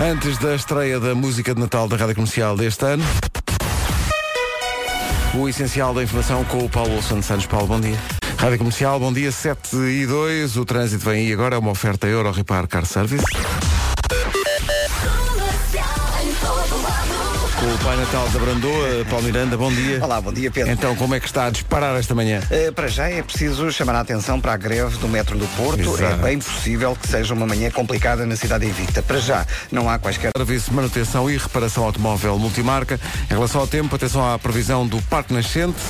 Antes da estreia da música de Natal da Rádio Comercial deste ano, o essencial da informação com o Paulo Wilson Santos. Paulo, bom dia. Rádio Comercial, bom dia, 7 e 2. O trânsito vem aí agora, é uma oferta Euro Repar Car Service. O Pai Natal da Brandoa, Paulo Miranda, bom dia. Olá, bom dia Pedro. Então, como é que está a disparar esta manhã? Uh, para já é preciso chamar a atenção para a greve do metro do Porto. Exato. É bem possível que seja uma manhã complicada na cidade invicta. Para já não há quaisquer Serviço de manutenção e reparação automóvel multimarca. Em relação ao tempo, atenção à previsão do Parque Nascente.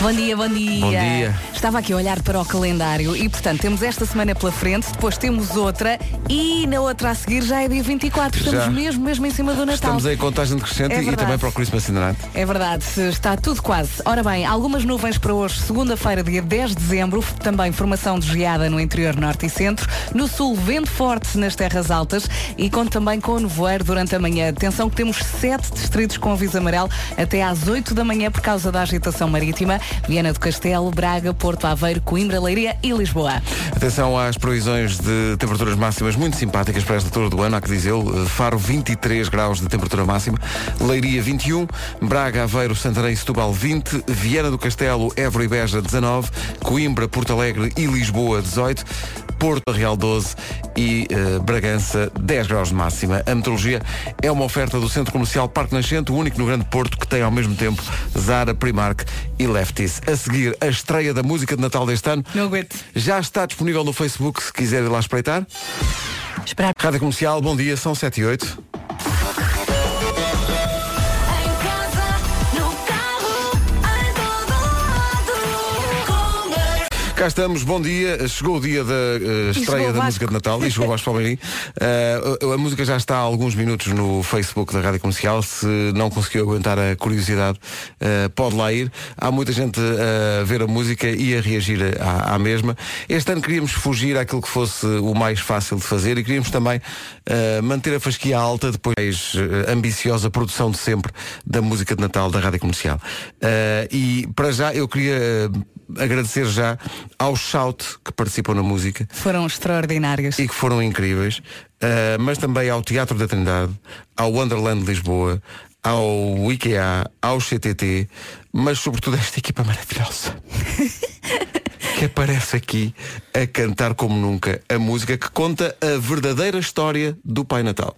Bom dia, bom dia. Bom dia. Estava aqui a olhar para o calendário e, portanto, temos esta semana pela frente, depois temos outra e na outra a seguir já é dia 24. Estamos Já. mesmo, mesmo em cima do Natal. Estamos em contagem decrescente É e verdade. também para o Christmas in the Night. É verdade, está tudo quase. Ora bem, algumas nuvens para hoje, segunda-feira, dia 10 de dezembro, também formação de geada no interior norte e centro. No sul, vento forte nas terras altas e conto também com o nevoeiro durante a manhã. Atenção que temos sete distritos com aviso amarelo até às 8 da manhã por causa da agitação marítima. Viana do Castelo, Braga, Porto Aveiro, Coimbra, Leiria e Lisboa. Atenção às previsões de temperaturas máximas muito simpáticas para esta altura do ano, há que dizê-lo. Eh, Faro 23 graus de temperatura máxima, Leiria 21, Braga, Aveiro, Santarém e Setúbal 20, Viana do Castelo, Évora e Beja 19, Coimbra, Porto Alegre e Lisboa 18, Porto Real 12 e eh, Bragança 10 graus de máxima. A meteorologia é uma oferta do Centro Comercial Parque Nascente, o único no Grande Porto que tem ao mesmo tempo Zara, Primark e Lefties. A seguir, a estreia da música de Natal deste ano. Não aguento. Já está disponível no Facebook se quiser ir lá espreitar. Esperar. Rádio Comercial, bom dia, são 7 e 8. Cá estamos, bom dia. Chegou o dia da chegou estreia da música de Natal e chegou o Vasco Palmeirim. Eh, a, a música já está há alguns minutos no Facebook da Rádio Comercial. Se não conseguiu aguentar a curiosidade, eh, pode lá ir. Há muita gente a ver a música e a reagir à, à mesma. Este ano queríamos fugir àquilo que fosse o mais fácil de fazer e queríamos também eh, manter a fasquia alta depois eh, ambiciosa produção de sempre da música de Natal da Rádio Comercial. Eh, e para já eu queria agradecer já aos Shout que participam na música Foram extraordinários. e que foram incríveis, uh, mas também ao Teatro da Trindade, ao Wonderland de Lisboa, ao IKEA, ao CTT, mas sobretudo a esta equipa maravilhosa. que aparece aqui a cantar como nunca a música que conta a verdadeira história do Pai Natal.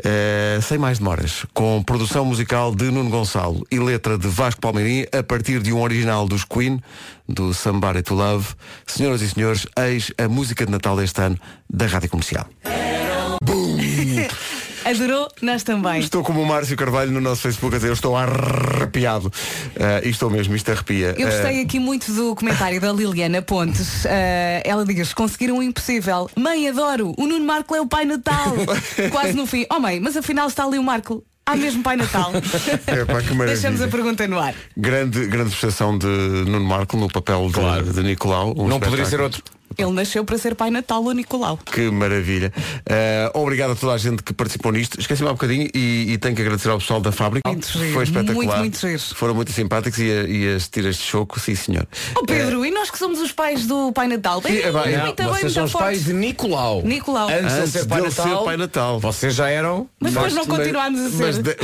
Uh, sem mais demoras, com produção musical de Nuno Gonçalo e letra de Vasco Palmeirim, a partir de um original dos Queen, do Somebody to Love. Senhoras e senhores, eis a música de Natal deste ano da Rádio Comercial. Adorou, nós também. Estou como o Márcio Carvalho no nosso Facebook a dizer, eu estou arrepiado. Uh, e estou mesmo, isto arrepia. Eu gostei Uh, aqui muito do comentário da Liliana Pontes. Ah, ela diz, conseguiram o impossível. Mãe, adoro, o Nuno Marco é o Pai Natal. Quase no fim. Oh mãe, mas afinal está ali o Marco. Há mesmo Pai Natal. Maravilha. Deixamos a pergunta no ar. grande, grande prestação de Nuno Marco no papel de, de Nicolau. um Não poderia ser espetáculo. outro. Ele nasceu para ser Pai Natal, o Nicolau. Que maravilha. Eh, obrigado a toda a gente que participou nisto. Esqueci-me há um bocadinho e, e tenho que agradecer ao pessoal da fábrica. Muito giro, Foi espetacular. muito, muito giro. Foram muito simpáticos e, e as tiras de choco, sim senhor. Oh Pedro, e nós que somos os pais do Pai Natal? Bem, é, bem, Não, muito bem, vocês são os fortes. pais de Nicolau. Nicolau. Antes, Antes de ser pai dele ser Natal, Pai Natal. Vocês já eram. Mas depois não continuámos a Mas ser. de,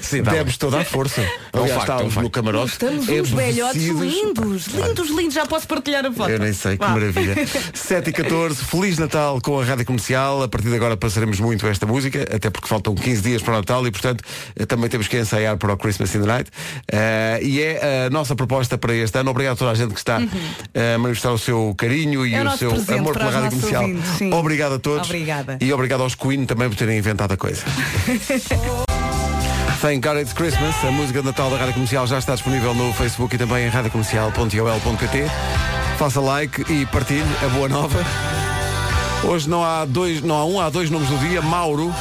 Sim, tá demos toda a força. Aliás, facto, estávamos é um facto. no camarote. Estamos uns velhotes lindos, lindos, lindos. Já posso partilhar a foto. Eu nem sei, que Vá. maravilha. 7 e 14, Feliz Natal com a Rádio Comercial. A partir de agora passaremos muito esta música, até porque faltam 15 dias para o Natal e, portanto, eh, também temos que ensaiar para o Christmas in the Night. Eh, e é a nossa proposta para este ano. Obrigado a toda a gente que está eh, a manifestar o seu carinho e É o seu amor pela Rádio Comercial. Obrigado a todos. Obrigada. E obrigado aos Queen também por terem inventado a coisa. Thank God It's Christmas. A música de Natal da Rádio Comercial já está disponível no Facebook e também em radiocomercial.ol.pt. Faça like e partilhe a boa nova. Hoje não há dois, não há um, há dois nomes do dia. Mauro.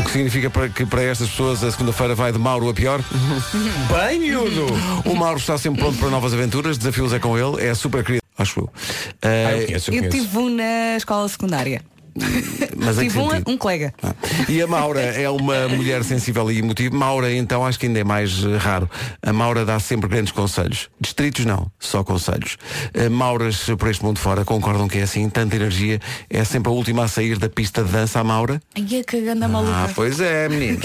O que significa para que para estas pessoas a segunda-feira vai de Mauro a pior. Bem, miúdo! O Mauro está sempre pronto para novas aventuras, desafios é com ele, é super querido, acho eu. Ah, Eh, eu conheço, eu Eu tive um na escola secundária. Mas Tive um, um colega. Ah. E a Maura é uma mulher sensível e emotiva. Maura, então, acho que ainda é mais eh, raro. A Maura dá sempre grandes conselhos. Distritos não, só conselhos. Eh, Mauras por este mundo fora concordam que é assim, tanta energia. É sempre a última a sair da pista de dança, a Maura. Ai, a caganda maluca. Ah, pois é, meninos.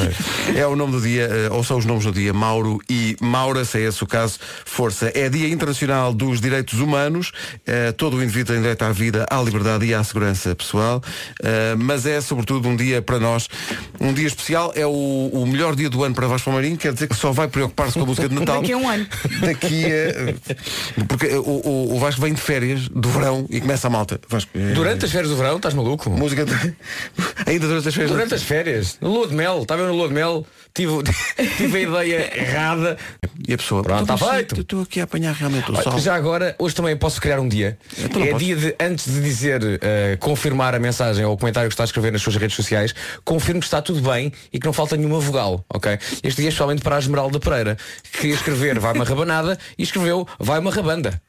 É o nome do dia, eh, ou são os nomes do dia, Mauro e Maura, se é esse o caso, força. É Dia Internacional dos Direitos Humanos. Todo o indivíduo tem direito à vida, à liberdade e à segurança pessoal. Eh, mas é, sobretudo, um dia para nós, um dia especial. É o, o melhor dia do ano para Vasco Marinho, quer dizer que só vai preocupar-se com a música de Natal. Daqui a um ano. Daqui a... Porque o, o, Vasco vem de férias, do verão, e começa a malta. Vasco, eh, Durante as férias do verão, estás maluco? Música de... Ainda durante as férias. Durante as férias, no lua de mel, estava no lua de mel, tive, tive a ideia errada. E a pessoa, Pronto, "Então, está mas feito." Estou aqui a apanhar realmente o Olha, sol. Já agora, hoje também posso criar um dia. Então é dia de, antes de dizer, eh, confirmar a mensagem ou o comentário que está a escrever nas suas redes sociais, confirme que está tudo bem e que não falta nenhuma vogal, ok? Este dia é especialmente para a Esmeralda Pereira, que ia escrever vai uma rabanada e escreveu vai uma rabanda.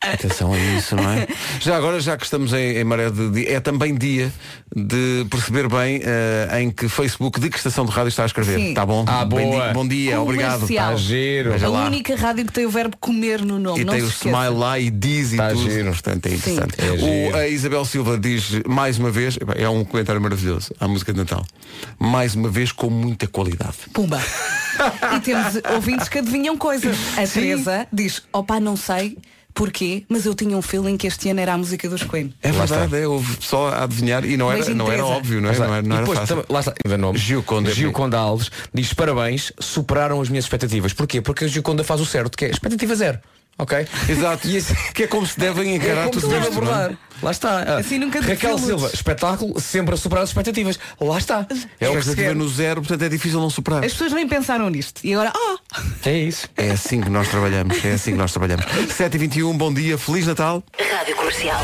Atenção a isso, não é? Já agora, já que estamos em, em maré de dia, é também dia de perceber bem eh, em que Facebook de que estação de rádio está a escrever. Sim. Está bom? Ah, Bem boa. bom dia, obrigado. Comercial. Está giro. Veja a lá. única rádio que tem o verbo comer no nome. E não tem se o esqueça. smile lá e diz e Tá tudo. giro. Portanto, é interessante. É O- a Isabel Silva diz mais uma vez, é um comentário maravilhoso à música de Natal. Mais uma vez com muita qualidade. Pumba. e temos ouvintes que adivinham coisas. A Teresa diz, opá, não sei porquê, mas eu tinha um feeling que este ano era a música dos Queen. É verdade, é, houve só a adivinhar e não era, não era óbvio, não é? Não era, não era depois, fácil. lá está, ainda nome. Gilconda. Gilconda Alves diz parabéns, superaram as minhas expectativas. Porquê? Porque a Gilconda faz o certo, que é expectativa zero. Ok? Exato. E assim, Que é como se devem é encarar se tudo isto. é? abordar. Lá está. Ah, Assim nunca Raquel. Silva, espetáculo, sempre a superar as expectativas. Lá está. É o que se expectativa quer. no zero, portanto é difícil não superar. As pessoas nem pensaram nisto. E agora, oh! É isso. É assim que nós trabalhamos, é assim que nós trabalhamos. 7h21, bom dia, Feliz Natal. Rádio Comercial.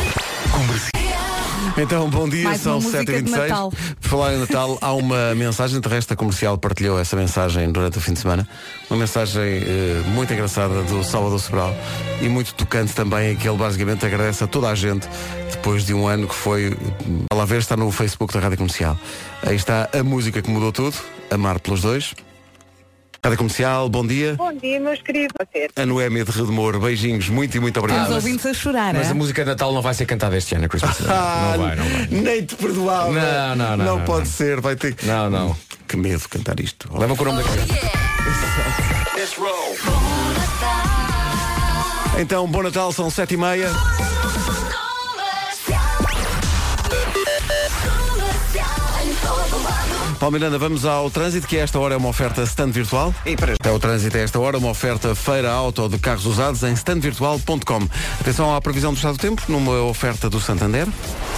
Então, bom dia, Mais são uma música de 7h26. Natal. Por falar em Natal, há uma mensagem, a comercial partilhou essa mensagem durante o fim de semana. Uma mensagem eh, muito engraçada do Salvador Sobral e muito tocante também, em que ele basicamente agradece a toda a gente depois de um ano que foi. A lá ver está no Facebook da Rádio Comercial. Aí está a música que mudou tudo, Amar pelos dois. Rádio Comercial, bom dia. Bom dia, meus queridos. Vocês. A Noémia de Redemor, beijinhos, muito e muito obrigado. ouvintes a chorar. Mas é? a música de Natal não vai ser cantada este ano, a Christmas. Ah, não vai, não vai. Nem te perdoava. Não, não, não, Não não, pode não. ser, vai ter que. Não, não. Que medo cantar isto. Leva com o nome da criança. Então, bom Natal, são sete e meia. Paulo Miranda, vamos ao trânsito, que a esta hora é uma oferta stand virtual. E para É o trânsito a esta hora, uma oferta feira auto de carros usados em standvirtual.com. Atenção à previsão do estado do tempo, numa oferta do Santander.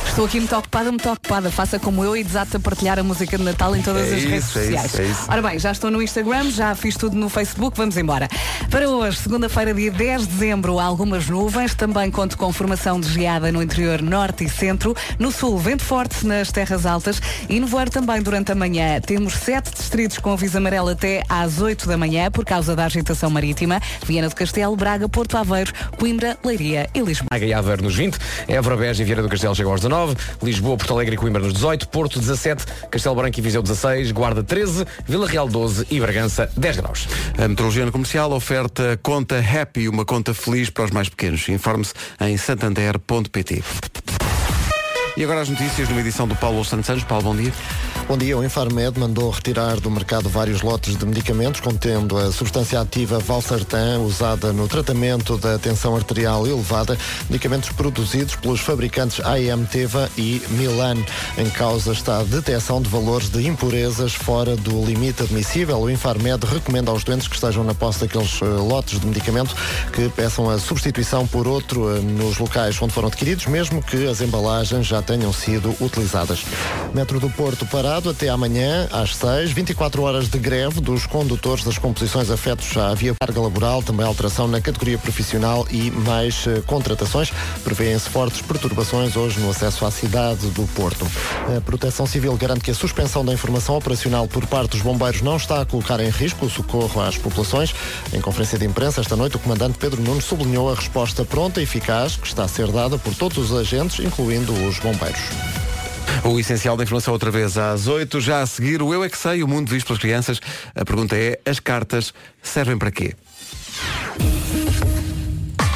Estou aqui muito ocupada, muito ocupada. Faça como eu e desate a partilhar a música de Natal em todas É as redes isso, é sociais. isso, é isso. Ora bem, já estou no Instagram, já fiz tudo no Facebook, vamos embora. Para hoje, segunda-feira, dia 10 de dezembro, há algumas nuvens, também conto com formação de geada no interior norte e centro. No sul, vento forte nas terras altas e no voar também durante a manhã. Temos sete distritos com aviso amarelo até às 8 da manhã por causa da agitação marítima. Viana do Castelo, Braga, Porto Aveiro, Coimbra, Leiria e Lisboa. Braga e Aveiro nos 20, Évora, Beja e Vieira do Castelo chegam aos 19, Lisboa, Porto Alegre e Coimbra nos 18, Porto 17, Castelo Branco e Viseu 16, Guarda 13, Vila Real 12 e Bragança 10 graus. A metrologia no comercial oferta conta Happy, uma conta feliz para os mais pequenos. Informe-se em santander.pt. E agora as notícias numa edição do Paulo Santos Santos. Paulo, bom dia. Bom dia, o Infarmed mandou retirar do mercado vários lotes de medicamentos contendo a substância ativa Valsartan, usada no tratamento da tensão arterial elevada, medicamentos produzidos pelos fabricantes AM Teva e Milan. Em causa está a detecção de valores de impurezas fora do limite admissível. O Infarmed recomenda aos doentes que estejam na posse daqueles eh, lotes de medicamento que peçam a substituição por outro eh, nos locais onde foram adquiridos, mesmo que as embalagens já tenham sido utilizadas. Metro do Porto parado até amanhã às 6, 24 horas de greve dos condutores das composições afetos à via carga laboral, também alteração na categoria profissional e mais eh, contratações. Prevêem-se fortes perturbações hoje no acesso à cidade do Porto. A Proteção Civil garante que a suspensão da informação operacional por parte dos bombeiros não está a colocar em risco o socorro às populações. Em conferência de imprensa esta noite, o comandante Pedro Nunes sublinhou a resposta pronta e eficaz que está a ser dada por todos os agentes, incluindo os bombeiros. O essencial da informação outra vez às 8, já a seguir o Eu é que sei, o mundo visto pelas crianças. A pergunta é, as cartas servem para quê?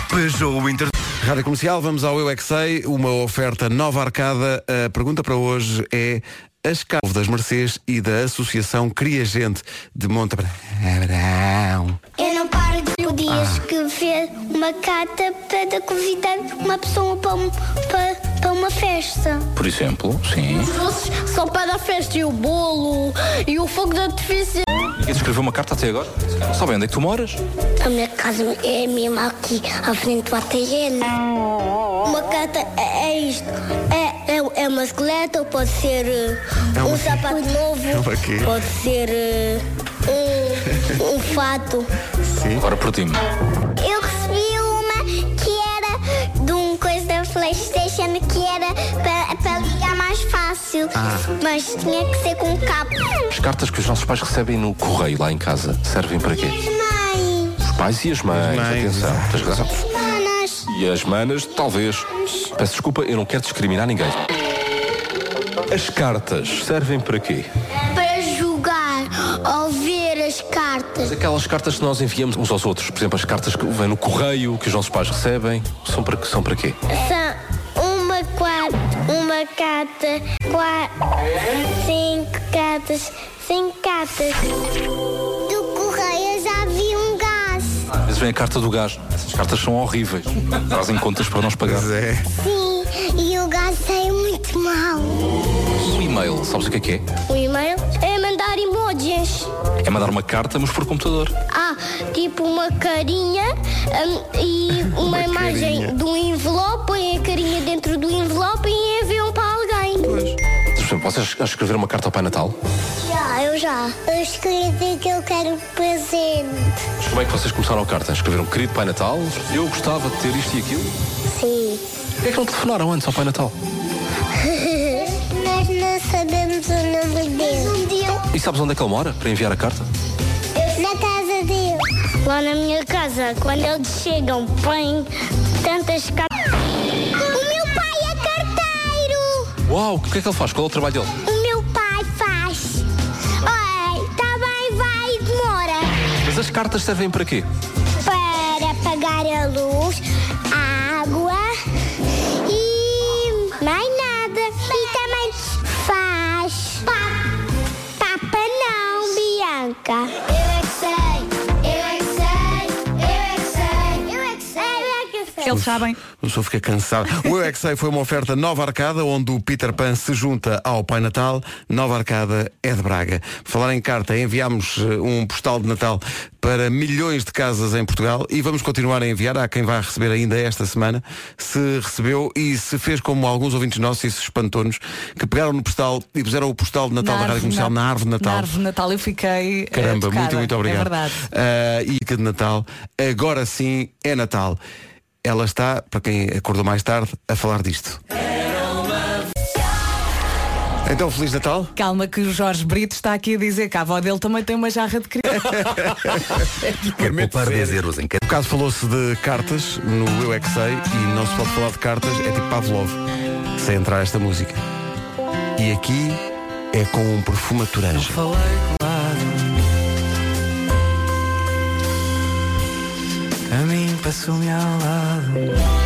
Peugeot Inter... Rádio Comercial, vamos ao Eu é que sei, uma oferta nova arcada. A pergunta para hoje é as cartas das Mercês e da Associação Cria Gente de Monte Abrão. Eu não paro de podia escrever uma carta para convidar uma pessoa para, um- para, para uma festa. Por exemplo, sim. Os doces só para a festa e o bolo e o fogo de artifício. Ninguém escreveu uma carta até agora? Sabem onde é que tu moras? A minha casa é mesmo aqui, à frente do ATL. Uma carta é, é isto. É, é, é uma esqueleto, ou pode ser É uma- um sapato novo, É pode ser eh, um, um fato. Agora por ti. Que era para, para ligar mais fácil. Ah. Mas tinha que ser com cabo. As cartas que os nossos pais recebem no correio lá em casa servem para quê? Mãe, Os pais e as mães, mães, atenção, tens razão. manas, E as manas, talvez. Peço desculpa, eu não quero discriminar ninguém. As cartas servem para quê? para jogar ou ver as cartas. Aquelas cartas que nós enviamos uns aos outros, por exemplo, as cartas que vêm no correio, que os nossos pais recebem, são para, são para quê? São uma carta, quatro, cinco cartas, cinco cartas. Do correio já vi um gás. Às vezes vem a carta do gás. Essas cartas são horríveis. Trazem contas para nós pagar. Pois é. Sim, e o gás é muito mau. Um e-mail, sabes o que é que é? O e-mail é mandar emojis. É mandar uma carta, mas por computador. Ah, tipo uma carinha hum, e uma, imagem carinha. de um envelope, põe a carinha dentro do envelope e exemplo, vocês já escreveram uma carta ao Pai Natal? Já, eu já. Eu escrevi que eu quero presente. Mas como é que vocês começaram a carta? Escreveram, querido Pai Natal, eu gostava de ter isto e aquilo. Sim. Porquê é que não telefonaram antes ao Pai Natal? Nós não sabemos o nome dele. Um dia E sabes onde é que ele mora para enviar a carta? Na casa dele. Lá na minha casa, quando eles chegam, põem tantas cartas. Uau, o que é que ele faz? Qual é o trabalho dele? O meu pai faz. Oi, tá bem, vai, demora. Mas as cartas servem para quê? Para pagar a luz, a água e mais nada. E também faz. Papa não, Bianca. Que. Eles sabem. O senhor fica cansado. O Eu é foi uma oferta Nova Arcada, onde o Peter Pan se junta ao Pai Natal. Nova Arcada é de Braga. Falar em carta, enviámos eh, um postal de Natal para milhões de casas em Portugal e vamos continuar a enviar. Há quem vai receber ainda esta semana. Se recebeu e se fez como alguns ouvintes nossos, isso espantou-nos, que pegaram no postal e puseram o postal de Natal da Rádio Comercial na, árvore de Natal. Na árvore de Natal eu fiquei. eh, Caramba, tocada. muito, muito obrigado. É verdade. Ah, e que de Natal, agora sim é Natal. Ela está, para quem acordou mais tarde, a falar disto. Então, Feliz Natal. Calma que o Jorge Brito está aqui a dizer que a avó dele também tem uma jarra de criança. Quer poupar 10 euros em cada... Por caso falou-se de cartas no Eu É Que Sei e não se pode falar de cartas, é tipo Pavlov, sem entrar esta música. E aqui é com um perfume a toranja. Passou-me ao lado.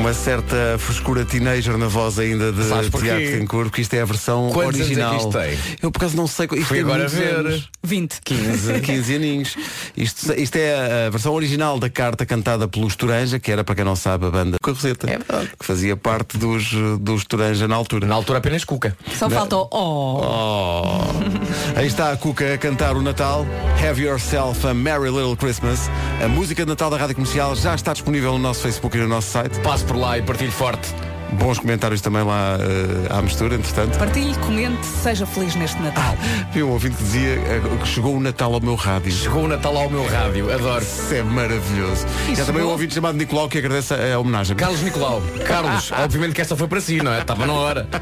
Uma certa frescura teenager na voz ainda de Sabes porquê? Tiago Tencourt, porque isto é a versão Quantos anos é que original. isto tem? Eu por acaso não sei. Isto Fui tem agora muitos ver. anos. 20. 15, 15 aninhos. Isto, isto é a versão original da carta cantada pelos Toranja, que era, para quem não sabe, a banda Carroseta, É verdade. que fazia parte dos, dos Toranja na altura. Na altura apenas Cuca. Só faltou. Oh. Oh. Aí está a Cuca a cantar o Natal. Have yourself a Merry Little Christmas. A música de Natal da Rádio Comercial já está disponível no nosso Facebook e no nosso site. Passo por lá e partilho forte. Bons comentários também lá eh, à mistura, entretanto. Partilhe, comente, seja feliz neste Natal. Vi um ouvinte que dizia eh, que chegou o Natal ao meu rádio. Chegou o Natal ao meu rádio. Adoro. Isso é maravilhoso. E há também um ouvinte chamado Nicolau que agradece a, a homenagem. Carlos Nicolau. Carlos, obviamente que esta foi para si, não é? Estava na hora.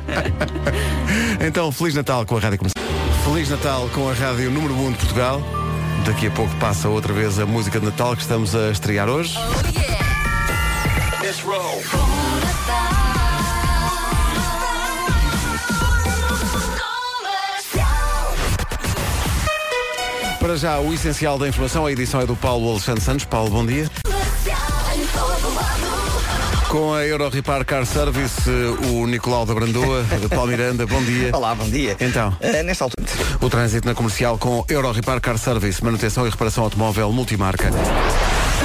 Então, Feliz Natal com a Rádio Comercial. Feliz Natal com a Rádio Número 1 de Portugal. Daqui a pouco passa outra vez a música de Natal que estamos a estrear hoje. Para já, o essencial da informação, a edição é do Paulo Alexandre Santos. Paulo, bom dia. Com a Euro Repar Car Service, eh, o Nicolau da Brandoa, de Paulo Miranda, bom dia. Olá, bom dia. Então, uh, nesta altura. O trânsito na comercial com Euro Repar Car Service, manutenção e reparação automóvel multimarca.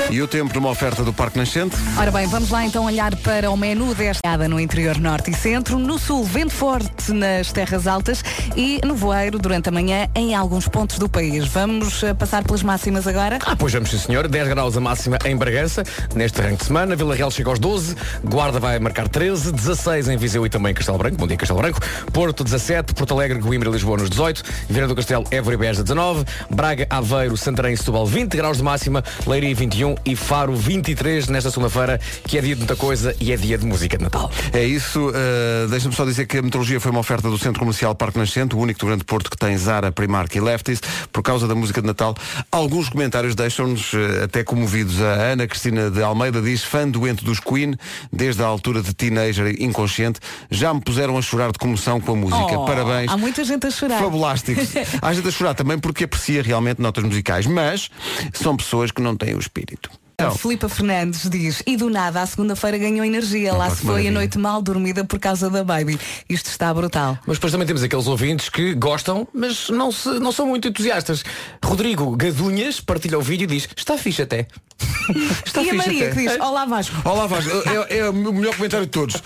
E o tempo numa oferta do Parque Nascente. Ora bem, vamos lá então olhar para o menu desta no interior norte e centro, no sul vento forte nas terras altas e no voeiro durante a manhã em alguns pontos do país. Vamos eh, passar pelas máximas agora. Ah, pois vamos sim senhor, 10 graus a máxima em Bragança, neste arranque de semana, Vila Real chega aos 12, Guarda vai marcar 13, 16 em Viseu e também Castelo Branco, bom dia Castelo Branco, Porto 17, Porto Alegre, Coimbra e Lisboa nos 18, Viana do Castelo, Évora e Beja 19, Braga, Aveiro, Santarém e Setúbal 20 graus de máxima, Leiria 21 e Faro 23 nesta segunda-feira, que é dia de muita coisa e é dia de música de Natal. É isso. Uh, Deixa-me só dizer que a metrologia foi uma oferta do Centro Comercial Parque Nascente, o único do Grande Porto que tem Zara, Primark e Lefties, por causa da música de Natal. Alguns comentários deixam-nos uh, até comovidos. A Ana Cristina de Almeida diz, fã doente dos Queen, desde a altura de teenager inconsciente, já me puseram a chorar de comoção com a música. Oh, Parabéns. Há muita gente a chorar. Fabulásticos. Há gente a chorar também porque aprecia realmente notas musicais, mas são pessoas que não têm o espírito. A Então, Filipa Fernandes diz, e do nada, à segunda-feira ganhou energia. Lá pá, se foi a noite mal dormida por causa da baby. Isto está brutal. Mas depois também temos aqueles ouvintes que gostam, mas não, se, não são muito entusiastas. Rodrigo Gadunhas partilha o vídeo e diz, está fixe até. está e a Maria até. que diz, olá Vasco. Olá Vasco, é, é o melhor comentário de todos.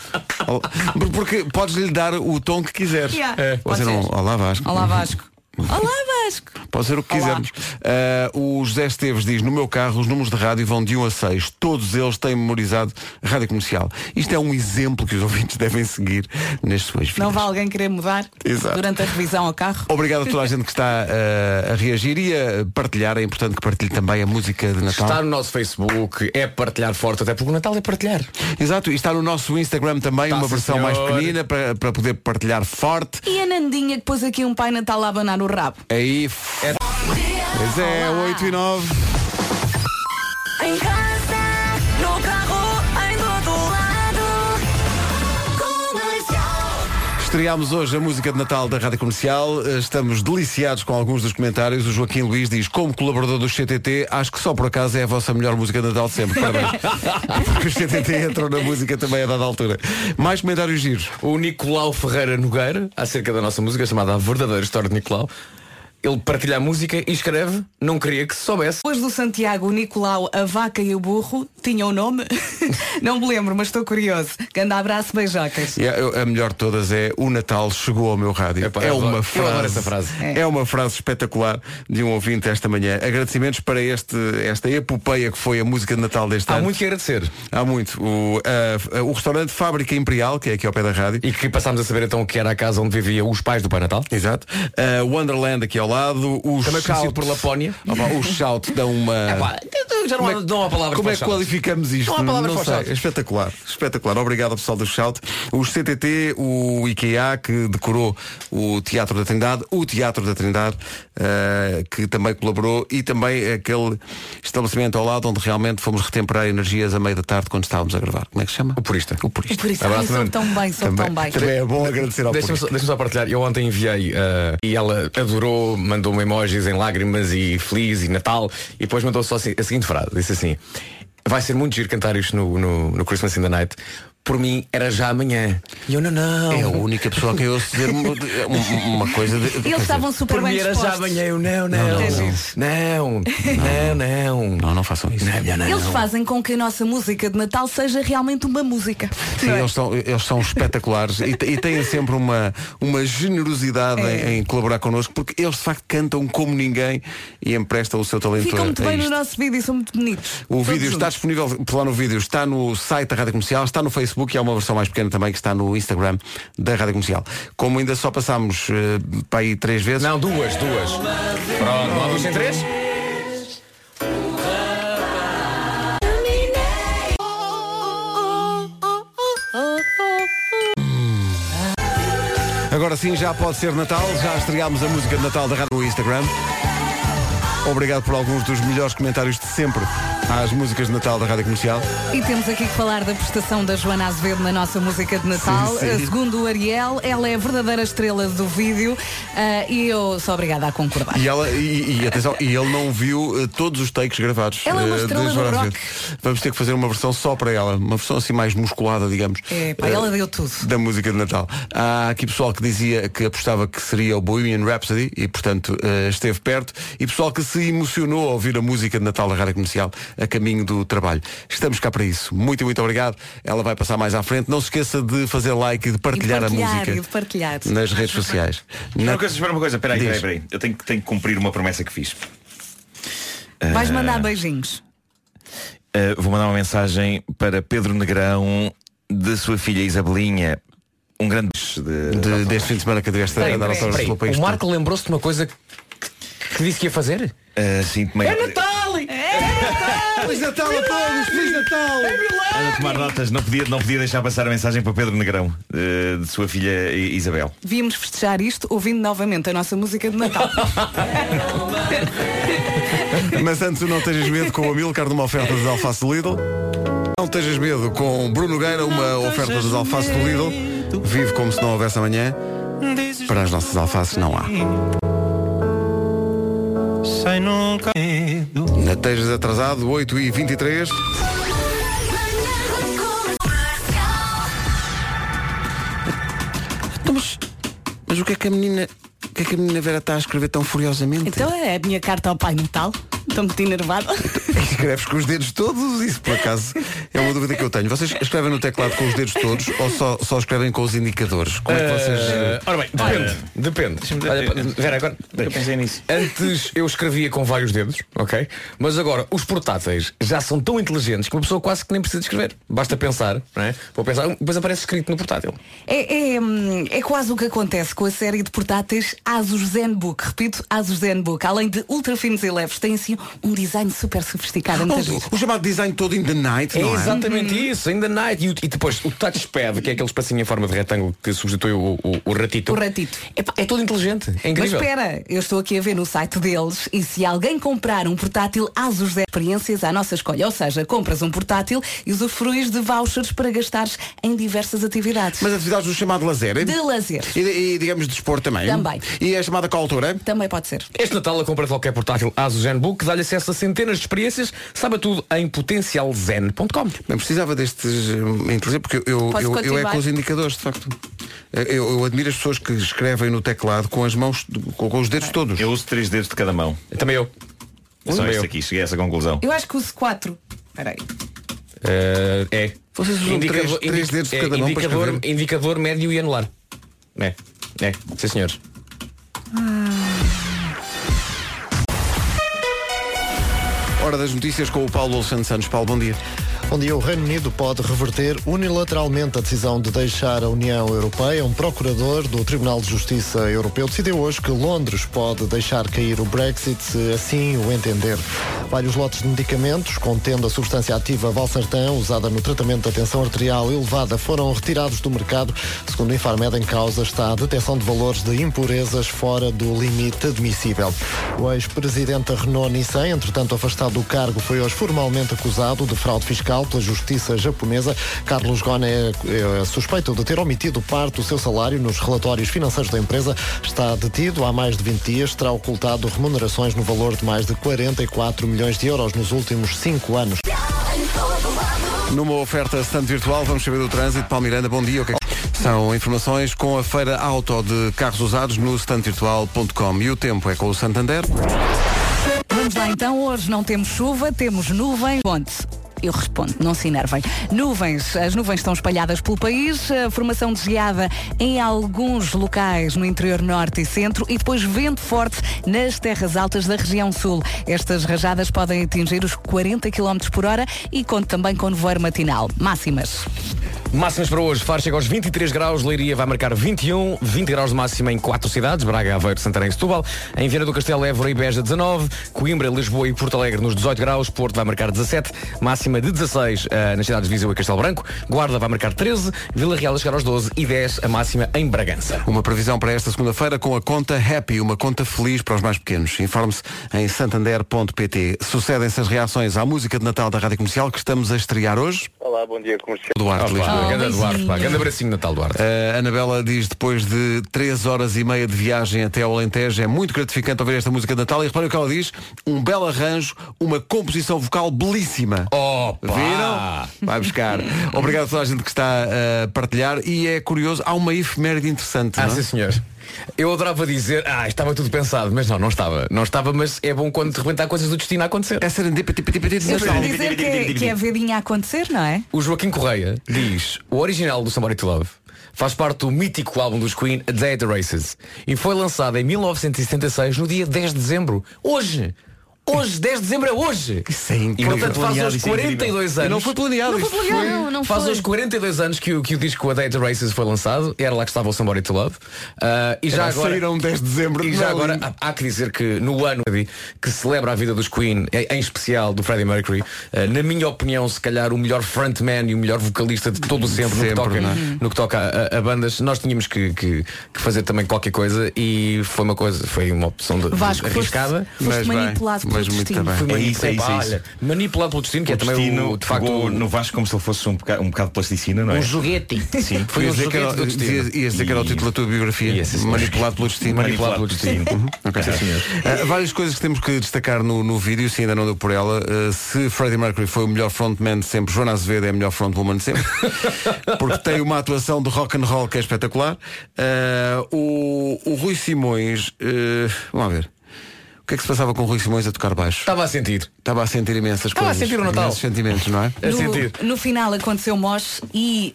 Porque podes lhe dar o tom que quiseres. Yeah. É. Olá Vasco. Olá Vasco. Olá Vasco. Pode ser o que Olá. quisermos. Ah, o José Esteves diz, no meu carro os números de rádio vão de 1 a 6. Todos eles têm memorizado rádio comercial. Isto é um exemplo que os ouvintes devem seguir nas suas vidas. Não vai alguém querer mudar Exato. durante a revisão ao carro? Obrigado a toda a gente que está ah, a reagir e a partilhar. É importante que partilhe também a música de Natal. Está no nosso Facebook, é partilhar forte, até porque o Natal é partilhar. Exato, e está no nosso Instagram também, Está, uma sim, versão mais senhor. pequenina para, para poder partilhar forte. E a Nandinha que pôs aqui um pai Natal a abanar o rabo. Aí. Pois é, 8 e 9. Em casa, Estreámos hoje a música de Natal da Rádio Comercial. Estamos deliciados com alguns dos comentários. O Joaquim Luís diz, como colaborador do CTT, acho que só por acaso é a vossa melhor música de Natal de sempre. Parabéns. Porque o CTT entrou na música também a dada altura. Mais comentários giros. O Nicolau Ferreira Nogueira, acerca da nossa música chamada A Verdadeira História de Nicolau, ele partilha a música e escreve, não queria que se soubesse. Depois do Santiago, o Nicolau, a vaca e o burro tinham o nome? Não me lembro, mas estou curioso. Grande abraço, beijocas. E a, a melhor de todas é o Natal chegou ao meu rádio. Epá, é uma frase. frase. É. uma frase espetacular de um ouvinte esta manhã. Agradecimentos para este, esta epopeia que foi a música de Natal deste Há ano. muito que agradecer. Há muito. O, ah, o restaurante Fábrica Imperial, que é aqui ao pé da rádio. E que passámos a saber então que era a casa onde viviam os pais do Pai Natal. Exato. Ah, Wonderland aqui ao lado. O Também Shout. por Lapónia. Opa, o Shout dá uma. Epá, já não há, não há palavras Como é para que qualificamos isto? Não há palavras para sei. shout. É espetacular, espetacular. Obrigado ao pessoal do Shout. Os CTT, o IKEA, que decorou o Teatro da Trindade, o Teatro da Trindade, eh, que também colaborou, e também aquele estabelecimento ao lado onde realmente fomos retemperar energias a meio da tarde quando estávamos a gravar. Como é que se chama? O Purista. O Purista. Por isso, Abraço, tão bem, soube tão bem. também é bom agradecer ao Deixa-me Purista. só, deixa só partilhar. Eu ontem enviei uh, e ela adorou, mandou-me emojis em lágrimas e feliz e Natal e depois mandou só assim- a seguinte frase. Disse assim, vai ser muito giro cantar isto no, no, no Christmas in the Night. Por mim era já amanhã. E eu não, não. É a única pessoa a quem eu ouço dizer uma, uma coisa de. Eles estavam super Por bem mim era já amanhã. Eu não, não. não, Não, não, não. Não, não façam isso. Não, é melhor não. Eles fazem com que a nossa música de Natal seja realmente uma música. Sim, Não é? eles, são, eles são espetaculares e, e têm sempre uma, uma generosidade É. em, em colaborar connosco porque eles de facto cantam como ninguém e emprestam o seu talento Ficam muito a bem no isto. nosso vídeo e são muito bonitos. O Todos vídeo está juntos. disponível lá no vídeo, está no site da Rádio Comercial, está no Facebook e há uma versão mais pequena também que está no Instagram da Rádio Comercial. Como ainda só passámos eh, para aí três vezes, Não, duas, duas. Pronto, há duas sem três? Agora sim, já pode ser Natal, já estreámos a música de Natal da Rádio no Instagram. Obrigado por alguns dos melhores comentários de sempre às músicas de Natal da Rádio Comercial. E temos aqui que falar da prestação da Joana Azevedo na nossa música de Natal. Sim, sim. Uh, Segundo o Ariel, ela é a verdadeira estrela do vídeo uh, e eu sou obrigada a concordar. E, ela, e, e atenção, e ele não viu eh, todos os takes gravados. Ela é uma eh, estrela do Joana rock. Azevedo. Vamos ter que fazer uma versão só para ela, uma versão assim mais musculada, digamos. É, pá, eh, ela deu tudo. Da música de Natal. Há aqui pessoal que dizia que apostava que seria o Bohemian Rhapsody e, portanto, eh, esteve perto. E pessoal que se emocionou ao ouvir a música de Natal da Rádio Comercial a caminho do trabalho. Estamos cá para isso. Muito, muito obrigado. Ela vai passar mais à frente. Não se esqueça de fazer like e de partilhar, e partilhar, a música e partilhar. nas redes sociais. Espera Na- uma coisa, espera uma coisa, peraí, peraí, peraí. Eu tenho, que- tenho que cumprir uma promessa que fiz. Vais Ah, mandar beijinhos. ah, vou mandar uma mensagem para Pedro Negrão, de sua filha Isabelinha. Um grande beijo de, de- deste fim de semana que tiveste a dar O. Marco lembrou-se de uma coisa que, que disse que ia fazer? Ah, sim, tomei- Natal! Feliz Natal a todos! Feliz Natal! Ando a tomar notas, não podia, não podia deixar passar a mensagem para Pedro Negrão, eh, de sua filha I- Isabel. Víamos festejar isto ouvindo novamente a nossa música de Natal. Mas antes o Não Tejas Medo com o Amilcar numa oferta das alfaces do Lidl. Não Tejas Medo com Bruno Nogueira, uma oferta das alfaces do Lidl. Vive como se não houvesse amanhã. Para as nossas alfaces não há. Sem nunca medo. Na Tejas atrasado, 8h23. Então, mas, mas o que é que a menina. O que é que a menina Vera está a escrever tão furiosamente? Então é a minha carta ao Pai Natal. Estou muito enervada. Escreves com os dedos todos, isso por acaso é uma dúvida que eu tenho. Vocês escrevem no teclado com os dedos todos ou só, só escrevem com os indicadores? Como é que vocês. Eh, ora bem, depende. depende. Olha, Vera, agora. Eu pensei nisso. Antes eu escrevia com vários dedos, ok? Mas agora os portáteis já são tão inteligentes que uma pessoa quase que nem precisa escrever. Basta pensar, não é? Vou pensar, depois aparece escrito no portátil. É, é, hum, é quase o que acontece com a série de portáteis Asus ZenBook. Repito, Asus ZenBook. Além de ultra finos e leves, tem assim um design super sofisticado. é. O, o chamado design todo in the night, É não é? exatamente isso, ainda night. E, o- e depois o touchpad, que é aquele espacinho em forma de retângulo que substitui o, o, o ratito. O ratito. É, é todo inteligente. É Mas incrível. espera, eu estou aqui a ver no site deles e se alguém comprar um portátil Asus Zen experiências à nossa escolha, ou seja, compras um portátil e usufruis de vouchers para gastares em diversas atividades. Mas atividades do chamado lazer. De lazer. E, e, digamos de desporto também. Também. E a chamada qual altura? Também pode ser. Este Natal a compra de qualquer portátil Asus ZenBook dá-lhe acesso a centenas de experiências, sabe tudo em potencialzen.com. Bem, precisava destes eh, introduzir, porque eu, Posso eu, eu é com os indicadores, de facto. Eh, Eu, eu admiro as pessoas que escrevem no teclado com as mãos, com, com os dedos todos. Eu uso três dedos de cada mão. Também eu. Só Também este aqui, cheguei a essa conclusão. Eu acho que uso 4. Espera aí. Eh, é. Vocês usam três- três dedos de é, cada mão para indicador, indicador médio e anular. É. É. Sim, senhores. Hora das notícias com o Paulo Alexandre Santos. Paulo, bom dia. Dia. O Reino Unido pode reverter unilateralmente a decisão de deixar a União Europeia. Um procurador do Tribunal de Justiça Europeu decidiu hoje que Londres pode deixar cair o Brexit se assim o entender. Vários lotes de medicamentos contendo a substância ativa valsartã, usada no tratamento da tensão arterial elevada, foram retirados do mercado. Segundo o Infarmed, em causa está a detecção de valores de impurezas fora do limite admissível. O ex-presidente da Renault-Nissan, entretanto afastado do cargo, foi hoje formalmente acusado de fraude fiscal pela justiça japonesa. Carlos Ghosn é, é suspeito de ter omitido parte do seu salário nos relatórios financeiros da empresa. Está detido há mais de 20 dias, terá ocultado remunerações no valor de mais de 44 milhões de euros nos últimos cinco anos. Numa oferta stand virtual, vamos saber do trânsito. Paulo Miranda, bom dia. O que é São informações com a feira auto de carros usados no standvirtual.com. E o tempo é com o Santander. Vamos lá então, hoje não temos chuva, temos nuvens. Ponte. Eu respondo, não se enervem. Nuvens, as nuvens estão espalhadas pelo país, a formação de geada em alguns locais no interior norte e centro e depois vento forte nas terras altas da região sul. Estas rajadas podem atingir os 40 km por hora e conta também com nevoeiro matinal. Máximas. Máximas para hoje, Faro chega aos 23 graus, Leiria vai marcar 21, 20 graus de máxima em quatro cidades, Braga, Aveiro, Santarém e Setúbal. Em Viana do Castelo, Évora e Beja 19, Coimbra, Lisboa e Porto Alegre nos 18 graus, Porto vai marcar 17, máxima de 16 eh, nas cidades de Viseu e Castelo Branco, Guarda vai marcar 13, Vila Real a chegar aos 12 e 10 a máxima em Bragança. Uma previsão para esta segunda-feira com a conta Happy, uma conta feliz para os mais pequenos. Informe-se em santander.pt. Sucedem-se as reações à música de Natal da Rádio Comercial que estamos a estrear hoje. Olá, bom dia comercial. Duarte, Opa, Ganda Duarte, pá, ganda bracinho de Natal Duarte. A Anabela diz depois de 3 horas e meia de viagem até ao Alentejo é muito gratificante ouvir esta música de Natal e reparem o que ela diz, um belo arranjo, uma composição vocal belíssima. Opa! Viram? Vai buscar. Obrigado a toda a gente que está a partilhar e é curioso, há uma efeméride interessante. Ah, não é? sim senhor. Eu adorava dizer, ah, estava tudo pensado, mas não, não estava. Não estava, mas é bom quando de repente há coisas do destino a acontecer. É serendipity Eu vou dizer que é, que é a vidinha a acontecer, não é? O Joaquim Correia diz, o original do Somebody to Love faz parte do mítico álbum dos Queen A Day at the Races e foi lançado em 1976 no dia 10 de dezembro. Hoje! Hoje, 10 de dezembro é hoje! Isso é E incrível. portanto faz hoje isso é incrível. 42 anos. E não foi planeado. Não foi planeado, foi- não, não Faz foi. hoje 42 anos que o, que o disco A Day the Races foi lançado, era lá que estava o Somebody to Love. Ah, e já Já agora. saíram 10 de dezembro. E já agora há, há que dizer que no ano que celebra a vida dos Queen, em em especial do Freddie Mercury, eh, na minha opinião, se calhar o melhor frontman e o melhor vocalista de todo o sempre, no, que Sempre, toca, é? no que toca a, a- a bandas, nós tínhamos que, que- que fazer também qualquer coisa e foi uma coisa, foi uma opção de, Vasco, foste, arriscada. foste Mas bem, manipulado mas muito destino. Fui É mani- isso, é isso, é isso. olha, manipulado pelo destino, que é o também destino o, de facto no Vasco como se ele fosse um bocado, um bocado de plasticina, não é? um joguete. Sim. Foi um que joguete era- do destino. ias- dizer que era o título da tua biografia. Manipulado pelo destino. Manipulado pelo destino. Senhor. Ah, várias coisas que temos que destacar no, no vídeo, se ainda não deu por ela. Ah, se Freddie Mercury foi o melhor frontman de sempre, Joana Azevedo é a melhor frontwoman de sempre. porque tem uma atuação de rock and roll que é espetacular. Ah, o, o Rui Simões, ah, vamos lá ver. O que é que se passava com o Rui Simões a tocar baixo? Estava a sentir. Estava a sentir imensas Estava a coisas. sentir o Natal. imensos sentimentos, não é? A sentir. No, final aconteceu mosh e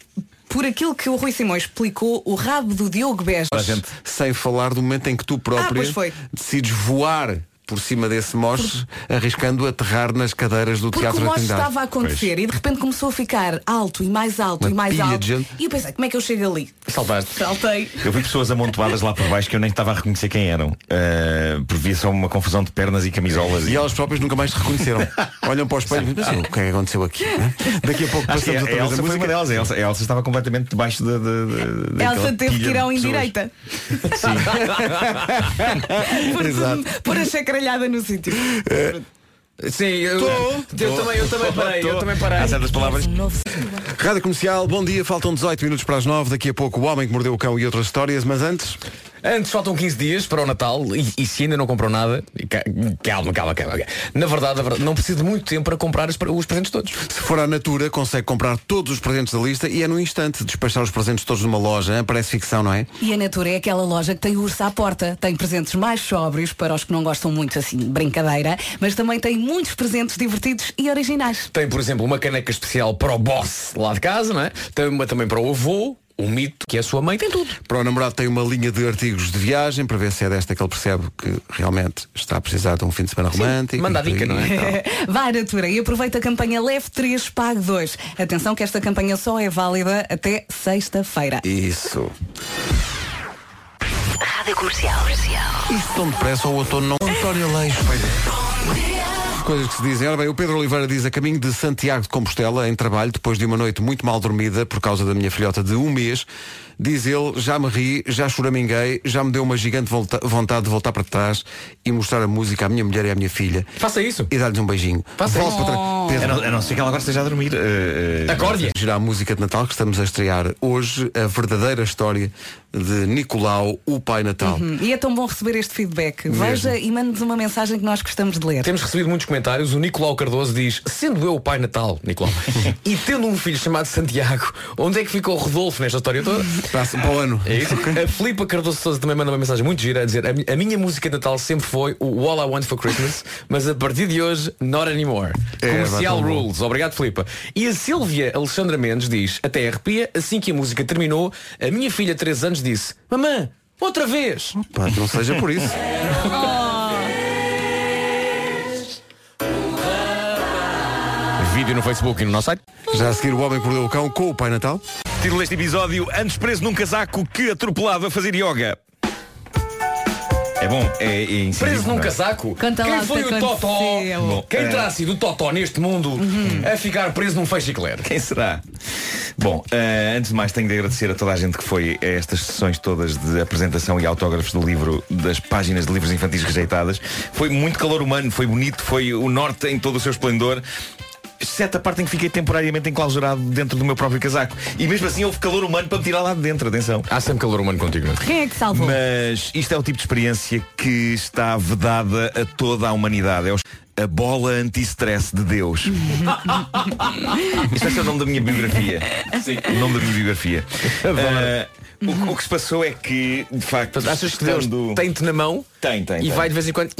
por aquilo que o Rui Simões explicou, o rabo do Diogo Beja. Sem falar do momento em que tu própria Ah, decides voar por cima desse moche, arriscando aterrar nas cadeiras do Porque Teatro o Trindade. estava a acontecer e de repente começou a ficar alto e mais alto Uma e mais alto. de. E eu pensei, como é que eu chego ali? Saltaste. Saltei. Eu vi pessoas amontoadas lá por baixo que eu nem estava a reconhecer quem eram. Uh, porque via só uma confusão de pernas e camisolas. E elas próprias nunca mais te reconheceram. Olham para o espelho e pensam, o que é que acontecou aqui? né? Daqui a pouco Acho passamos a, outra vez a Elsa a foi música. uma delas. A Elsa, a Elsa estava completamente debaixo da. de, de, Elsa teve que ir ao indireita. Por, por a chacralhada no sítio. Sim, eu, Tô. eu, também, eu também parei, eu também parei. Há certas palavras. Rádio Comercial, bom dia, faltam 18 minutos para as 9. Daqui a pouco o Homem que Mordeu o Cão e outras histórias, mas antes. Antes faltam 15 dias para o Natal e, e se ainda não comprou nada, ca- calma, calma, calma. Na verdade, na verdade, não precisa de muito tempo para comprar os, os presentes todos. Se for à Natura, consegue comprar todos os presentes da lista e é no instante despachar os presentes todos numa loja. hein? Parece ficção, não é? E a Natura é aquela loja que tem urso à porta. Tem presentes mais sóbrios para os que não gostam muito assim, brincadeira, mas também tem muitos presentes divertidos e originais. Tem, por exemplo, uma caneca especial para o boss lá de casa, não é? Tem uma também para o avô, o mito, que é a sua mãe, tem tudo. Para o namorado tem uma linha de artigos de viagem para ver se é desta que ele percebe que realmente está a precisar de um fim de semana romântico. manda a dica, não é? à Natura e aproveita a campanha Leve 3, Pague 2. Atenção que esta campanha só é válida até sexta-feira. Isso. Rádio Comercial. Isto tão depressa ao outono não. António Leixo. Coisas que se dizem. Ora bem, o Pedro Oliveira diz a caminho de Santiago de Compostela, em trabalho, depois de uma noite muito mal dormida por causa da minha filhota de um mês. Diz ele, já me ri, já choraminguei, já me deu uma gigante volta- vontade de voltar para trás e mostrar a música à minha mulher e à minha filha. Faça isso. E dar-lhes um beijinho. Faça Volto isso. para trás. A não, a não ser que ela agora esteja a dormir. uh, uh, Acorde. girar a música de Natal que estamos a estrear hoje, a verdadeira história de Nicolau, o Pai Natal. Hum, E é tão bom receber este feedback. Veja e mande-nos uma mensagem que nós gostamos de ler. Temos recebido muitos comentários. O Nicolau Cardoso diz, sendo eu o pai Natal, Nicolau, e tendo um filho chamado Santiago, onde é que ficou o Rodolfo nesta história toda? Para, para o ano. É isso? A Filipa Cardoso Souza também manda uma mensagem muito gira a dizer a, mi- a minha música de Natal sempre foi o All I Want for Christmas, mas a partir de hoje, not anymore. É, Comercial tão bom. Rules. Obrigado, Filipa. E a Silvia Alexandra Mendes diz, até arrepia, assim que a música terminou, a minha filha de 3 anos disse, mamã, outra vez. Pá, não seja por isso. Vídeo no Facebook e no nosso site. Já a seguir o Homem que Mordeu o Cão com o Pai Natal. Título deste episódio, antes preso num casaco que atropelava a fazer yoga. É bom, é, é Preso num é? casaco? Conta lá Quem o foi o Totó? Bom, Quem eh, terá sido o Totó neste mundo a ficar preso num feixe-eclair? Quem será? Bom, eh, antes de mais tenho de agradecer a toda a gente que foi a estas sessões todas de apresentação e autógrafos do livro, das páginas de livros infantis rejeitadas. Foi muito calor humano, foi bonito, foi o norte em todo o seu esplendor. Exceto a parte em que fiquei temporariamente enclausurado dentro do meu próprio casaco. E mesmo assim houve calor humano para me tirar lá de dentro, atenção. Há sempre calor humano contigo, não é? Quem é que salvou? Mas isto é o tipo de experiência que está vedada a toda a humanidade. É os- a bola anti-stress de Deus. Isto vai ser o nome da minha biografia. Sim. O nome da minha biografia. Ah, o, o que se passou é que, de facto, Achas que Deus tem-te na mão tem, tem, e tem. vai de vez em quando.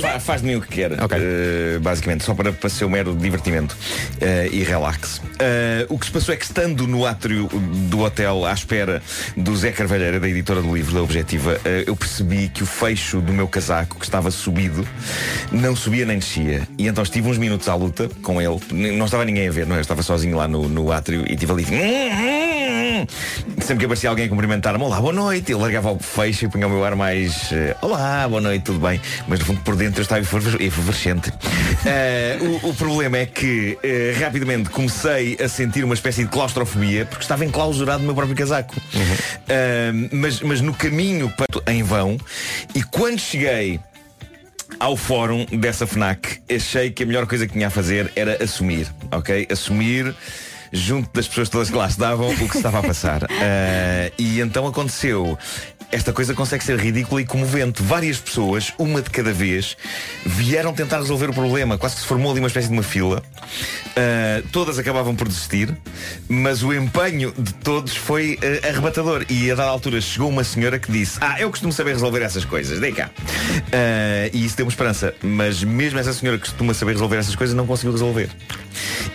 Fa- Faz de mim o que quer, Ok. eh, basicamente, só para, para ser um mero divertimento eh, e relax. Eh, o que se passou é que estando no átrio do hotel à espera do Zé Carvalheira, da editora do livro da Objetiva, eu percebi que o fecho do meu casaco, que estava subido, não subia nem descia. E então estive uns minutos à luta com ele. Não estava ninguém a ver, não é? Eu estava sozinho lá no, no átrio e estive ali. Sempre que aparecia alguém a cumprimentar-me, olá, boa noite, eu largava o fecho e punha o meu ar mais eh, olá, boa noite, tudo bem. Mas no fundo por dentro eu estava eferves- efervescente. Eh, o, o problema é que eh, rapidamente comecei a sentir uma espécie de claustrofobia porque estava enclausurado no meu próprio casaco. Eh, mas, mas no caminho para em vão e quando cheguei ao fórum dessa FNAC, achei que a melhor coisa que tinha a fazer era assumir, ok? Assumir junto das pessoas todas que lá estavam o que se estava a passar. Ah, e então aconteceu. Esta coisa consegue ser ridícula e comovente. Várias pessoas, uma de cada vez, vieram tentar resolver o problema. Quase que se formou ali uma espécie de uma fila. Ah, todas acabavam por desistir, mas o empenho de todos foi ah, arrebatador. E a dada altura chegou uma senhora que disse: Ah, eu costumo saber resolver essas coisas, dei cá. Ah, e isso deu-me esperança. Mas mesmo essa senhora que costuma saber resolver essas coisas não conseguiu resolver.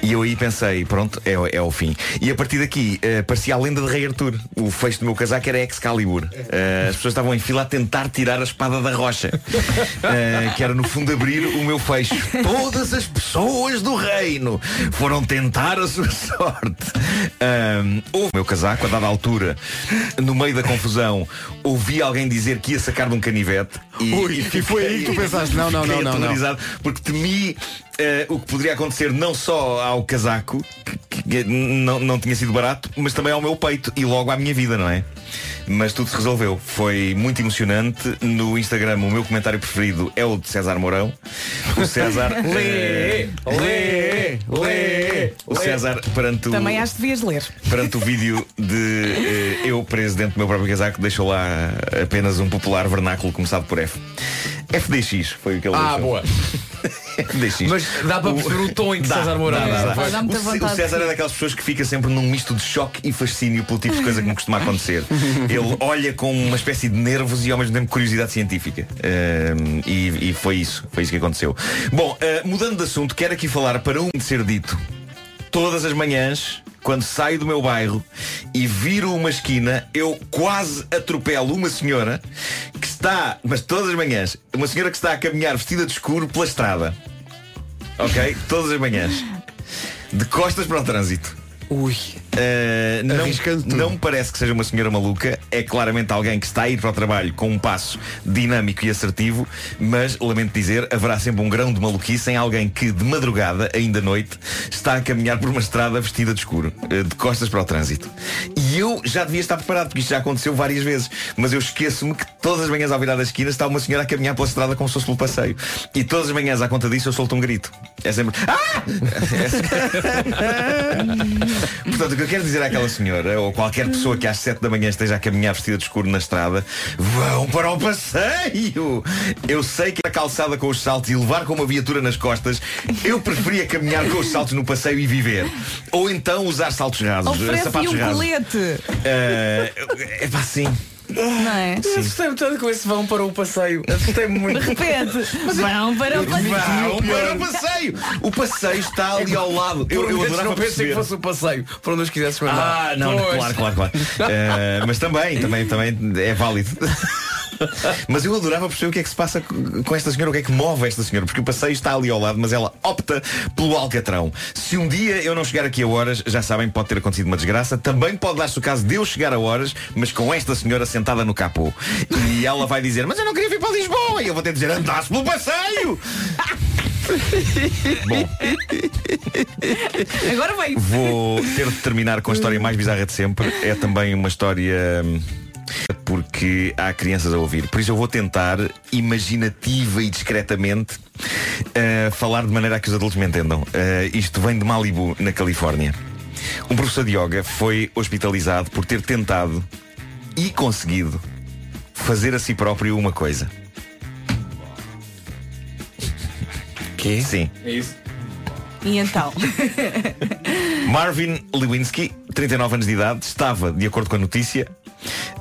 E eu aí pensei, pronto, é, é o fim. E a partir daqui eh, parecia a lenda de Rei Arthur. O fecho do meu casaco era Excalibur. Eh, as pessoas estavam em fila a tentar tirar a espada da rocha. Eh, que era no fundo abrir o meu fecho. Todas as pessoas do reino foram tentar a sua sorte. O meu casaco, a dada altura, no meio da confusão, ouvi alguém dizer que ia sacar de um canivete. E, Ui, e foi aí que tu pensaste, não, não, fiquei não, não, não. porque temi o que poderia acontecer não só ao casaco, que, que não, não tinha sido barato, mas também ao meu peito e logo à minha vida, não é? Mas tudo se resolveu. Foi muito emocionante. No Instagram o meu comentário preferido é o de César Mourão. O César. Lê, lê, lê. O César perante o, Também acho que devias ler. perante o vídeo de eh, eu preso dentro do meu próprio casaco, deixou lá apenas um popular vernáculo começado por F. FDX foi o que ele Ah, deixou. boa. Mas dá para perceber o tom em que Dá, César Mourão dá, dá, dá. Dá muita O vontade O César é daquelas pessoas que fica sempre num misto de choque e fascínio pelo tipo de coisa que me costuma acontecer. Ele olha com uma espécie de nervos e ao mesmo tempo curiosidade científica. Ahm, e, e foi isso, foi isso que aconteceu. Bom, ah, mudando de assunto, quero aqui falar para um de ser dito. Todas as manhãs, quando saio do meu bairro e viro uma esquina, eu quase atropelo uma senhora que está, mas todas as manhãs, uma senhora que está a caminhar vestida de escuro pela estrada. Ok? Todas as manhãs. De costas para o trânsito. Ui. Uh, não, não me parece que seja uma senhora maluca. É claramente alguém que está a ir para o trabalho Com um passo dinâmico e assertivo Mas, lamento dizer, haverá sempre um grão de maluquice Em alguém que, de madrugada, ainda à noite Está a caminhar por uma estrada vestida de escuro uh, De costas para o trânsito. E eu já devia estar preparado Porque isto já aconteceu várias vezes Mas eu esqueço-me que todas as manhãs ao virar da esquina Está uma senhora a caminhar pela estrada como se fosse pelo passeio. E todas as manhãs, à conta disso, eu solto um grito. É sempre... Ah! Portanto, o que eu quero dizer àquela senhora, ou qualquer pessoa que às 7 da manhã esteja a caminhar vestida de escuro na estrada, vão para o passeio! Eu sei que a calçada com os saltos e levar com uma viatura nas costas, eu preferia caminhar com os saltos no passeio e viver. Ou então usar saltos rasos, sapatos um rasos. colete. é pá, sim. Não é? Eu assustei-me tanto com esse vão para o passeio. Assustei-me muito. De repente, vão para o passeio. Vão para o passeio! O passeio está ali ao lado. Eu, eu adorava não pensei que perceber. fosse o passeio para onde os quisesses mandar. Ah, não, Pois. claro, claro, claro. Eh, mas também, também, também é válido. Mas eu adorava perceber o que é que se passa com esta senhora, o que é que move esta senhora, porque o passeio está ali ao lado, mas ela opta pelo Alcatrão. Se um dia eu não chegar aqui a horas, já sabem, pode ter acontecido uma desgraça. Também pode dar-se o caso de eu chegar a horas, mas com esta senhora sentada no capô. E ela vai dizer, mas eu não queria vir para Lisboa. E eu vou ter de dizer, andasse pelo passeio! Bom, Agora vem. Vou ter de terminar com a história mais bizarra de sempre. É também uma história hum, porque há crianças a ouvir. Por isso eu vou tentar, imaginativa e discretamente, uh, falar de maneira a que os adultos me entendam. Uh, isto vem de Malibu, na Califórnia. Um professor de yoga foi hospitalizado por ter tentado e conseguido fazer a si próprio uma coisa. Que? Sim. É isso. E então? Marvin Lewinsky, 39 anos de idade, estava, de acordo com a notícia,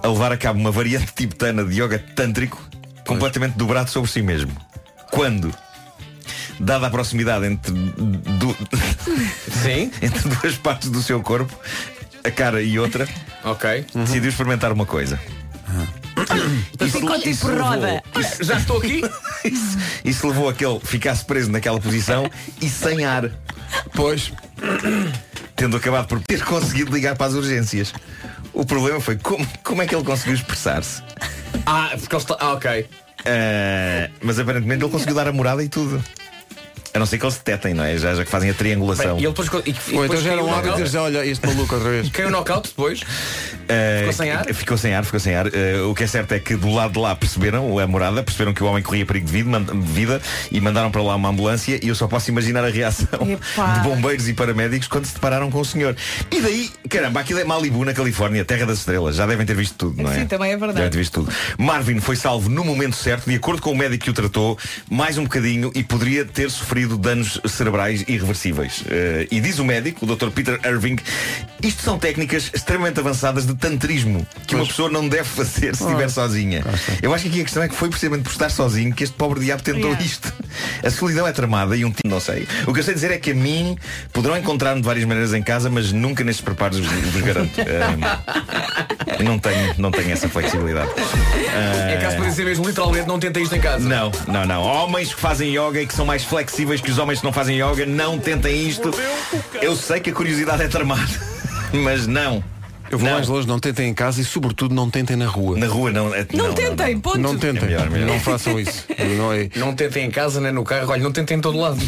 a levar a cabo uma variante tibetana de yoga tântrico completamente dobrado sobre si mesmo. Quando, dada a proximidade entre, du- Sim. entre duas partes do seu corpo, a cara e outra, Ok. decidiu experimentar uma coisa. Ficou tipo roda. Já estou aqui? Isso, isso levou a que ele ficasse preso naquela posição e sem ar, Pois. tendo acabado por ter conseguido ligar para as urgências. O problema foi como, como é que ele conseguiu expressar-se. Ah, porque ele está. Ah, ok. Ah, mas aparentemente ele conseguiu dar a morada e tudo. A não ser que eles detetem, não é? Já, já que fazem a triangulação. Bem, e ele depois. E, e Ou depois então já era um knockout? dizer, olha, este maluco outra vez. Caiu o knockout depois. Ah, Ficou sem ar? Ficou sem ar, ficou sem ar. Ah, o que é certo é que do lado de lá perceberam a morada, perceberam que o homem corria perigo de vida, de vida e mandaram para lá uma ambulância e eu só posso imaginar a reação Epá. de bombeiros e paramédicos quando se depararam com o senhor. E daí, caramba, aquilo é Malibu na Califórnia, terra das estrelas. Já devem ter visto tudo, não é? Sim, também é verdade. Devem ter visto tudo. Marvin foi salvo no momento certo, de acordo com o médico que o tratou, mais um bocadinho e poderia ter sofrido danos cerebrais irreversíveis. Eh, e diz o médico, o Dr. Peter Irving, isto são técnicas extremamente avançadas de tantrismo que uma pessoa não deve fazer se estiver sozinha. Eu acho que aqui a questão é que foi precisamente por estar sozinho que este pobre diabo tentou Yeah. isto. A solidão é tramada e um tipo, não sei. O que eu sei dizer é que a mim poderão encontrar-me de várias maneiras em casa, mas nunca nestes preparos vos, vos garanto. Eh, não tenho, não tenho essa flexibilidade. É caso para dizer mesmo, literalmente, não tenta isto em casa. Não, não, não. Homens que fazem yoga e que são mais flexíveis que os homens que não fazem yoga, não tentem isto. Eu sei que a curiosidade é tramada, mas não. Eu vou Não. mais longe, não tentem em casa e sobretudo não tentem na rua. Na rua não. é- Não, tentem, ponto. Não tentem, É melhor, melhor. não façam isso. Não é. Não tentem em casa, nem no carro. Olha, não tentem em todo lado.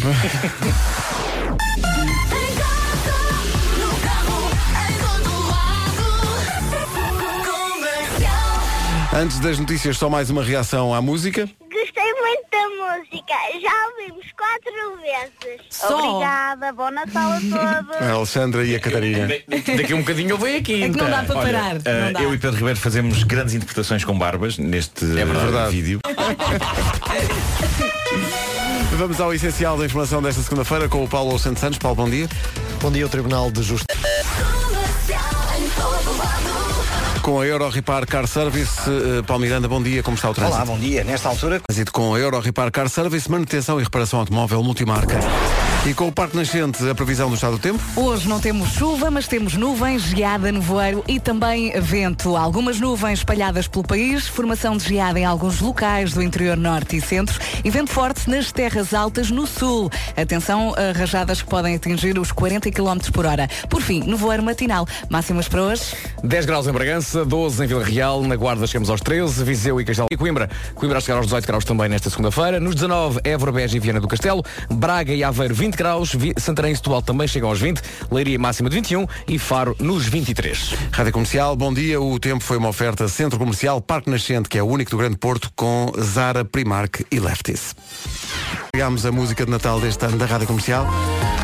Antes das notícias, só mais uma reação à música. Gostei muito da música. Já ouvimos quatro vezes. Só? Obrigada. Bom Natal a todos. A Alexandra e a Catarina. Daqui a um bocadinho eu venho aqui. É que não dá para Olha, parar. eh, não dá. eu e Pedro Ribeiro fazemos grandes interpretações com barbas neste eh, verdade. vídeo. Vamos ao essencial da informação desta segunda-feira com o Paulo Santos Santos. Paulo, bom dia. Bom dia, o Tribunal de Justiça. Com a Euro Repar Car Service, eh, Paulo Miranda, bom dia, como está o trânsito? Olá, bom dia. Nesta altura, Trânsito com a Euro Repar Car Service, manutenção e reparação automóvel multimarca. E com o Parque Nascente, a previsão do estado do tempo? Hoje não temos chuva, mas temos nuvens, geada, nevoeiro e também vento. Algumas nuvens espalhadas pelo país, formação de geada em alguns locais do interior norte e centro e vento forte nas terras altas no sul. Atenção a rajadas que podem atingir os 40 km por hora. Por fim, nevoeiro matinal. Máximas para hoje? 10 graus em Bragança, 12 em Vila Real, na Guarda chegamos aos 13, Viseu e Castelo e Coimbra. Coimbra a chegar aos 18 graus também nesta segunda-feira. Nos 19, Évora, Beja e Viana do Castelo. Braga e Aveiro 20 graus. Vi- Santarém e Setúbal também chegam aos 20. Leiria máxima de 21 e Faro nos 23. Rádio Comercial, bom dia. O tempo foi uma oferta Centro Comercial Parque Nascente, que é o único do Grande Porto, com Zara, Primark e Lefties. Chegámos a música de Natal deste ano da Rádio Comercial.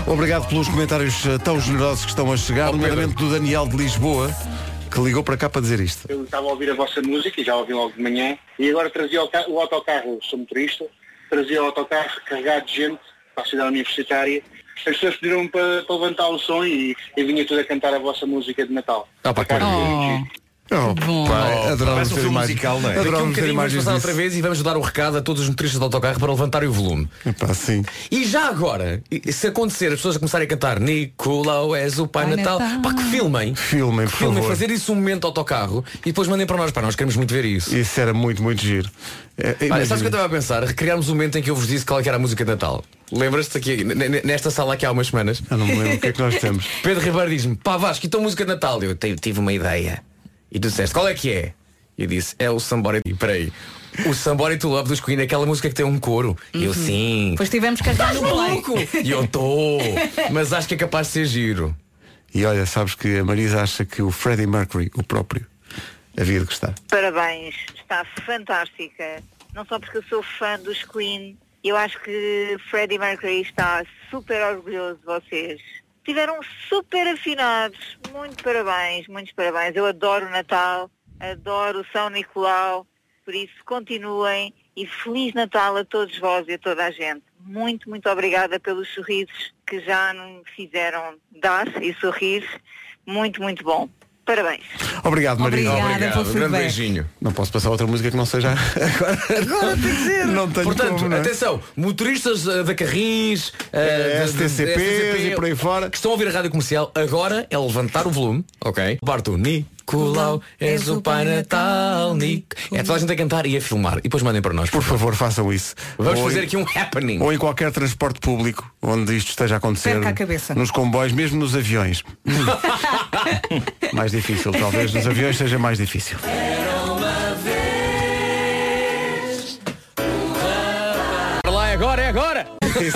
Obrigado pelos comentários eh, tão generosos que estão a chegar, nomeadamente do Daniel de Lisboa, que ligou para cá para dizer isto. Eu estava a ouvir a vossa música e já ouvi logo de manhã e agora trazia o, o autocarro, sou motorista, trazia o autocarro carregado de gente para a cidade universitária. As pessoas pediram-me para, para levantar o som e, e vinha tudo a cantar a vossa música de Natal. Ah, pá, Por Oh, bom. pai, um filme imagens. musical, não é? Um imagens passar disso. outra vez e vamos dar o recado a todos os motoristas de autocarro para levantarem o volume. Epá, sim. E já agora, se acontecer as pessoas a começarem a cantar Nicolau és o Pai Pai Natal, Natal. pá, que filmem. Filmem, por Que filmem, favor. fazer isso um momento de autocarro e depois mandem para nós. Para nós queremos muito ver isso. Isso era muito, muito giro. É, Olha, imagina. sabes o que eu estava a pensar? Recriarmos o momento em que eu vos disse qual é que era a música de Natal. Lembras-te aqui, nesta sala aqui há umas semanas? Eu não me lembro o que é que nós temos. Pedro Ribeiro diz-me, pá Vasco, então música de Natal. Eu "Te- tive uma ideia. E tu disseste, qual é que é? E eu disse, é o Somebody. E peraí. O Somebody to Love dos Queen, é aquela música que tem um coro. E eu sim. Depois tivemos que no play. Maluco! E eu estou. Mas acho que é capaz de ser giro. E olha, sabes que a Marisa acha que o Freddie Mercury, o próprio, havia de gostar. Parabéns, está fantástica. Não só porque eu sou fã dos Queen, eu acho que Freddie Mercury está super orgulhoso de vocês. Tiveram super afinados. Muito parabéns, muitos parabéns. Eu adoro o Natal, adoro o São Nicolau, por isso continuem e Feliz Natal a todos vós e a toda a gente. Muito, muito obrigada pelos sorrisos que já me fizeram dar e sorrir. Muito, muito bom. Parabéns. Obrigado. Obrigada Obrigado. Um grande beijinho. Não posso passar outra música que não seja agora. Agora tem que ser. Não tenho Portanto, como, não é? atenção, motoristas eh, da Carris, É, eh, da- da- STCPs e por aí fora. que estão a ouvir a rádio comercial, agora é levantar o volume, ok? Parto Nicolau, és o Pai Natal, Nic. É toda a gente a cantar e a filmar. E depois mandem para nós. Por favor, façam isso. Vamos Ou fazer em- aqui um happening. Ou em qualquer transporte público onde isto esteja a acontecer. Perca a cabeça. Nos comboios, mesmo nos aviões. mais difícil, talvez. Nos aviões seja mais difícil. Para lá, é agora, é agora!